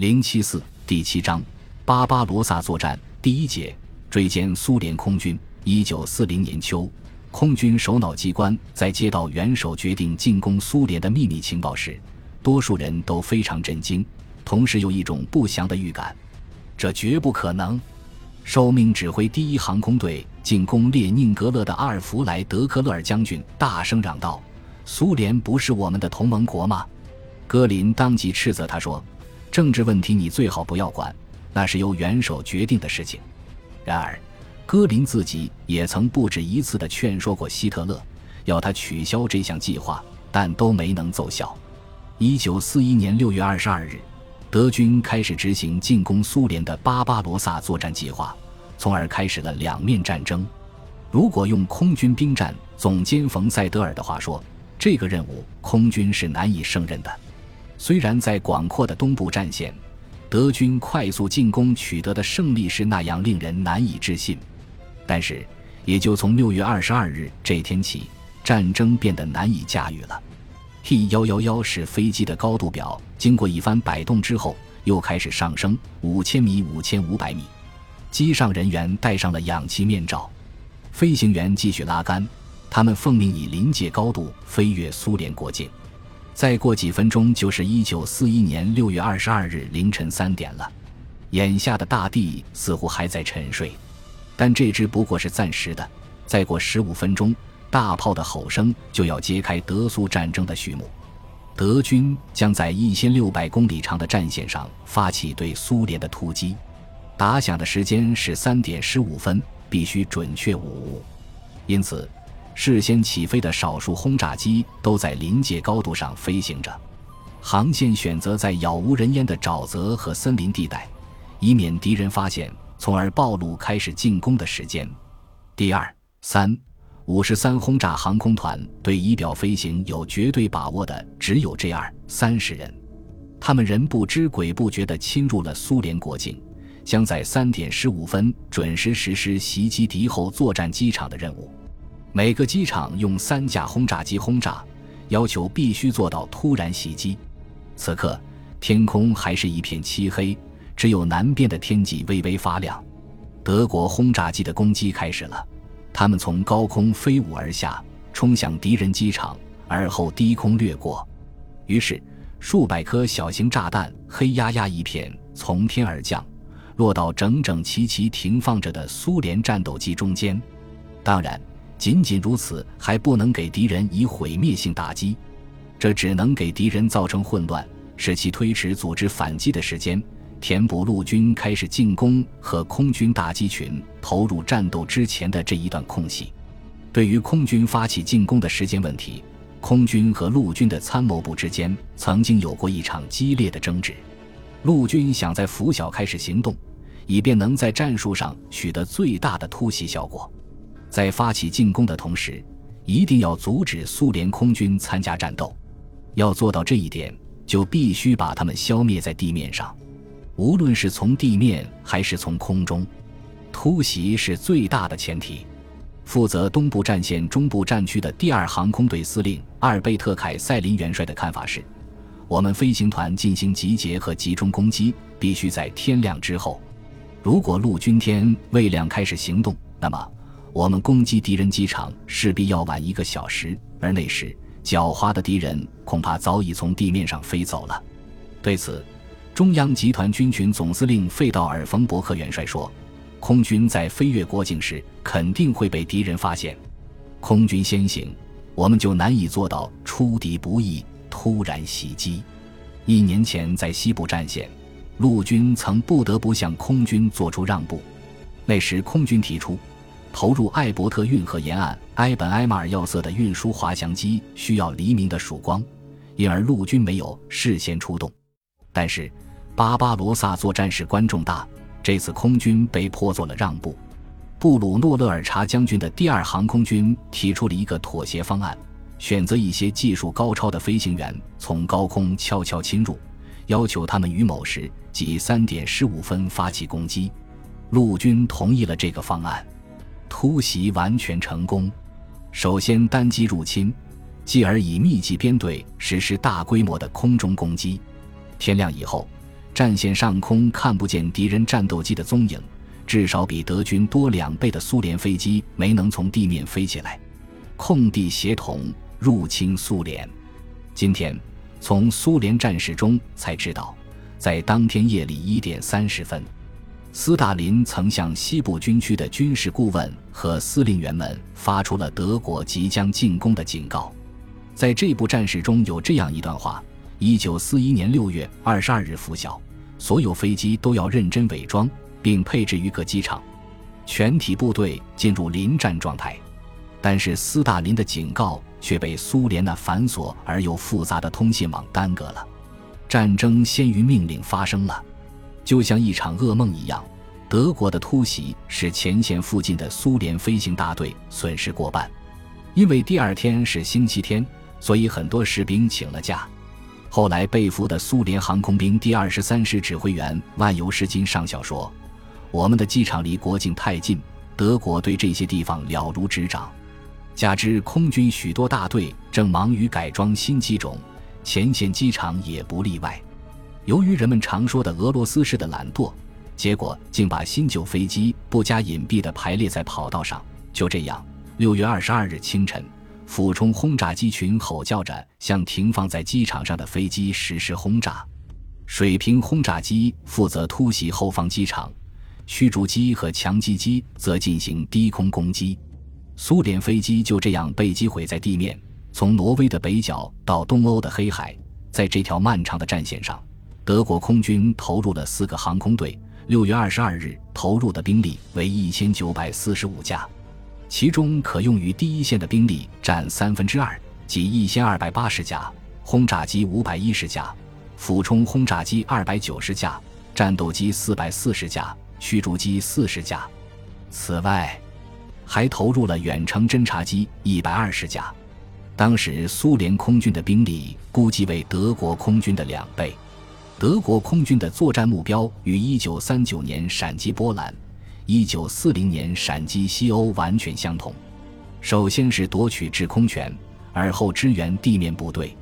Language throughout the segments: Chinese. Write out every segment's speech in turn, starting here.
零七四第七章巴巴罗萨作战第一节追歼苏联空军。一九四零年秋，空军首脑机关在接到元首决定进攻苏联的秘密情报时，多数人都非常震惊，同时有一种不祥的预感：这绝不可能。受命指挥第一航空队进攻列宁格勒的阿尔弗莱德克勒尔将军大声嚷道：“苏联不是我们的同盟国吗？”戈林当即斥责他说。政治问题你最好不要管，那是由元首决定的事情。然而，戈林自己也曾不止一次地劝说过希特勒，要他取消这项计划，但都没能奏效。一九四一年六月二十二日，德军开始执行进攻苏联的巴巴罗萨作战计划，从而开始了两面战争。如果用空军兵站总监冯塞德尔的话说，这个任务空军是难以胜任的。虽然在广阔的东部战线，德军快速进攻取得的胜利是那样令人难以置信，但是也就从六月二十二日这天起，战争变得难以驾驭了。T 幺幺幺是飞机的高度表，经过一番摆动之后，又开始上升五千米、五千五百米。机上人员戴上了氧气面罩，飞行员继续拉杆，他们奉命以临界高度飞越苏联国境。再过几分钟就是一九四一年六月二十二日凌晨三点了，眼下的大地似乎还在沉睡，但这只不过是暂时的。再过十五分钟，大炮的吼声就要揭开德苏战争的序幕，德军将在一千六百公里长的战线上发起对苏联的突击。打响的时间是三点十五分，必须准确无误，因此。事先起飞的少数轰炸机都在临界高度上飞行着，航线选择在杳无人烟的沼泽和森林地带，以免敌人发现，从而暴露开始进攻的时间。第二、三、五十三轰炸航空团对仪表飞行有绝对把握的只有这二三十人，他们人不知鬼不觉地侵入了苏联国境，将在三点十五分准时实施袭击敌后作战机场的任务。每个机场用三架轰炸机轰炸，要求必须做到突然袭击。此刻天空还是一片漆黑，只有南边的天际微微发亮。德国轰炸机的攻击开始了，他们从高空飞舞而下，冲向敌人机场，而后低空掠过。于是数百颗小型炸弹黑压压一片从天而降，落到整整齐齐停放着的苏联战斗机中间。当然。仅仅如此还不能给敌人以毁灭性打击，这只能给敌人造成混乱，使其推迟组织反击的时间，填补陆军开始进攻和空军打击群投入战斗之前的这一段空隙。对于空军发起进攻的时间问题，空军和陆军的参谋部之间曾经有过一场激烈的争执。陆军想在拂晓开始行动，以便能在战术上取得最大的突袭效果。在发起进攻的同时，一定要阻止苏联空军参加战斗。要做到这一点，就必须把他们消灭在地面上，无论是从地面还是从空中。突袭是最大的前提。负责东部战线中部战区的第二航空队司令阿尔贝特·凯塞林元帅的看法是：我们飞行团进行集结和集中攻击，必须在天亮之后。如果陆军天未亮开始行动，那么。我们攻击敌人机场势必要晚一个小时，而那时狡猾的敌人恐怕早已从地面上飞走了。对此，中央集团军群总司令费道尔·冯伯克元帅说：“空军在飞越国境时肯定会被敌人发现，空军先行，我们就难以做到出敌不意、突然袭击。”一年前在西部战线，陆军曾不得不向空军做出让步，那时空军提出。投入艾伯特运河沿岸埃本埃马尔要塞的运输滑翔机需要黎明的曙光，因而陆军没有事先出动。但是巴巴罗萨作战事关重大，这次空军被迫做了让步。布鲁诺勒尔查将军的第二航空军提出了一个妥协方案，选择一些技术高超的飞行员从高空悄悄侵入，要求他们于某时即三点十五分发起攻击。陆军同意了这个方案。突袭完全成功，首先单机入侵，继而以密集编队实施大规模的空中攻击。天亮以后，战线上空看不见敌人战斗机的踪影，至少比德军多两倍的苏联飞机没能从地面飞起来，空地协同入侵苏联。今天从苏联战史中才知道，在当天夜里一点三十分。斯大林曾向西部军区的军事顾问和司令员们发出了德国即将进攻的警告。在这部战史中有这样一段话：一九四一年六月二十二日拂晓，所有飞机都要认真伪装，并配置于各机场，全体部队进入临战状态。但是斯大林的警告却被苏联那繁琐而又复杂的通信网耽搁了。战争先于命令发生了。就像一场噩梦一样，德国的突袭使前线附近的苏联飞行大队损失过半。因为第二天是星期天，所以很多士兵请了假。后来被俘的苏联航空兵第二十三师指挥员万尤什金上校说：“我们的机场离国境太近，德国对这些地方了如指掌。加之空军许多大队正忙于改装新机种，前线机场也不例外。”由于人们常说的俄罗斯式的懒惰，结果竟把新旧飞机不加隐蔽地排列在跑道上。就这样，六月二十二日清晨，俯冲轰炸机群吼叫着向停放在机场上的飞机实施轰炸。水平轰炸机负责突袭后方机场，驱逐机和强击机则进行低空攻击。苏联飞机就这样被击毁在地面。从挪威的北角到东欧的黑海，在这条漫长的战线上。德国空军投入了四个航空队。六月二十二日投入的兵力为一千九百四十五架，其中可用于第一线的兵力占三分之二，即一千二百八十架轰炸机、五百一十架俯冲轰炸机、二百九十架战斗机、四百四十架驱逐机、四十架。此外，还投入了远程侦察机一百二十架。当时苏联空军的兵力估计为德国空军的两倍。德国空军的作战目标与1939年闪击波兰、1940年闪击西欧完全相同。首先是夺取制空权，而后支援地面部队。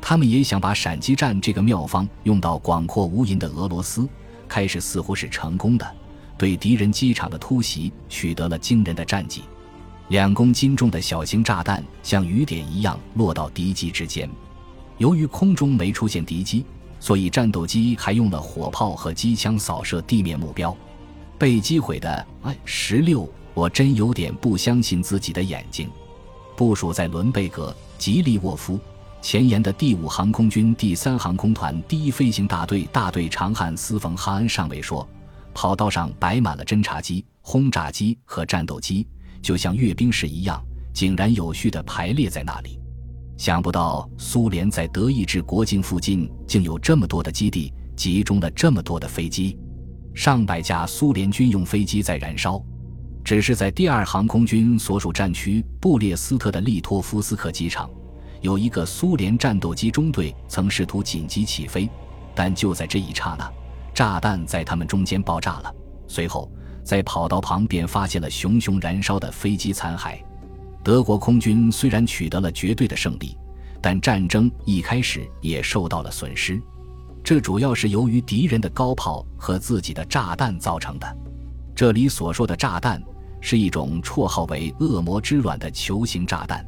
他们也想把闪击战这个妙方用到广阔无垠的俄罗斯。开始似乎是成功的，对敌人机场的突袭取得了惊人的战绩。两公斤重的小型炸弹像雨点一样落到敌机之间。由于空中没出现敌机。所以，战斗机还用了火炮和机枪扫射地面目标。被击毁的哎十六，我真有点不相信自己的眼睛。部署在伦贝格、吉利沃夫前沿的第五航空军第三航空团第一飞行大队大队长汉斯·冯·哈恩上尉说：“跑道上摆满了侦察机、轰炸机和战斗机，就像阅兵式一样，井然有序地排列在那里。”想不到苏联在德意志国境附近竟有这么多的基地，集中了这么多的飞机，上百架苏联军用飞机在燃烧。只是在第二航空军所属战区布列斯特的利托夫斯克机场，有一个苏联战斗机中队曾试图紧急起飞，但就在这一刹那，炸弹在他们中间爆炸了。随后，在跑道旁边发现了熊熊燃烧的飞机残骸。德国空军虽然取得了绝对的胜利，但战争一开始也受到了损失，这主要是由于敌人的高炮和自己的炸弹造成的。这里所说的炸弹是一种绰号为“恶魔之卵”的球形炸弹，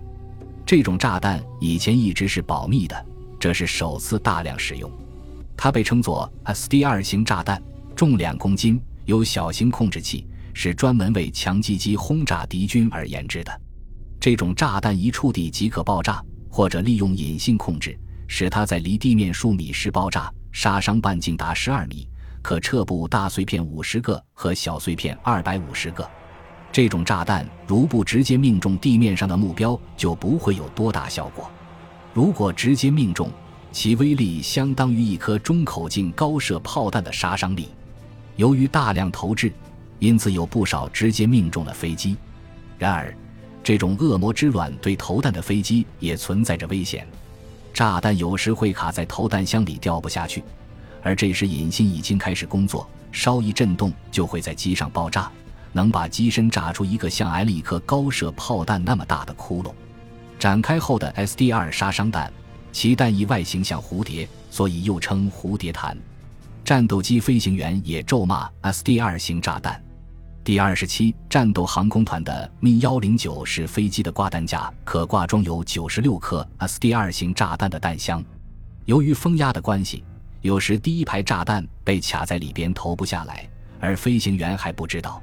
这种炸弹以前一直是保密的，这是首次大量使用。它被称作 S D 二型炸弹，重两公斤，有小型控制器，是专门为强击机轰炸敌军而研制的。这种炸弹一触地即可爆炸，或者利用隐性控制，使它在离地面数米时爆炸，杀伤半径达十二米，可撤部大碎片五十个和小碎片二百五十个。这种炸弹如不直接命中地面上的目标，就不会有多大效果；如果直接命中，其威力相当于一颗中口径高射炮弹的杀伤力。由于大量投掷，因此有不少直接命中了飞机。然而，这种恶魔之卵对投弹的飞机也存在着危险，炸弹有时会卡在投弹箱里掉不下去，而这时引信已经开始工作，稍一震动就会在机上爆炸，能把机身炸出一个像挨了一颗高射炮弹那么大的窟窿。展开后的 SD-2 杀伤弹，其弹翼外形像蝴蝶，所以又称蝴蝶弹。战斗机飞行员也咒骂 SDR 型炸弹。第二十七战斗航空团的 Mi 幺零九式飞机的挂弹架可挂装有九十六颗 S D 二型炸弹的弹箱，由于风压的关系，有时第一排炸弹被卡在里边投不下来，而飞行员还不知道。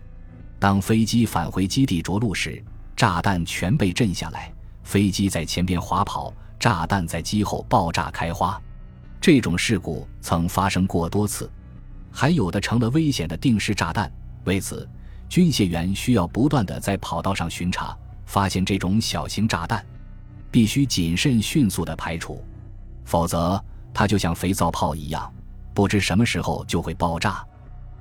当飞机返回基地着陆时，炸弹全被震下来，飞机在前边滑跑，炸弹在机后爆炸开花。这种事故曾发生过多次，还有的成了危险的定时炸弹。为此，军械员需要不断地在跑道上巡查，发现这种小型炸弹，必须谨慎、迅速地排除，否则它就像肥皂泡一样，不知什么时候就会爆炸。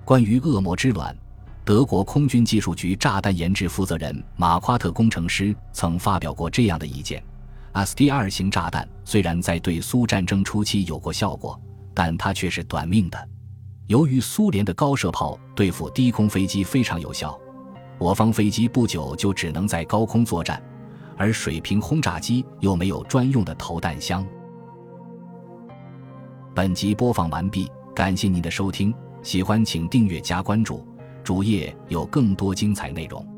关于恶魔之卵，德国空军技术局炸弹研制负责人马夸特工程师曾发表过这样的意见：SDR 型炸弹虽然在对苏战争初期有过效果，但它却是短命的。由于苏联的高射炮对付低空飞机非常有效，我方飞机不久就只能在高空作战，而水平轰炸机又没有专用的投弹箱。本集播放完毕，感谢您的收听，喜欢请订阅加关注，主页有更多精彩内容。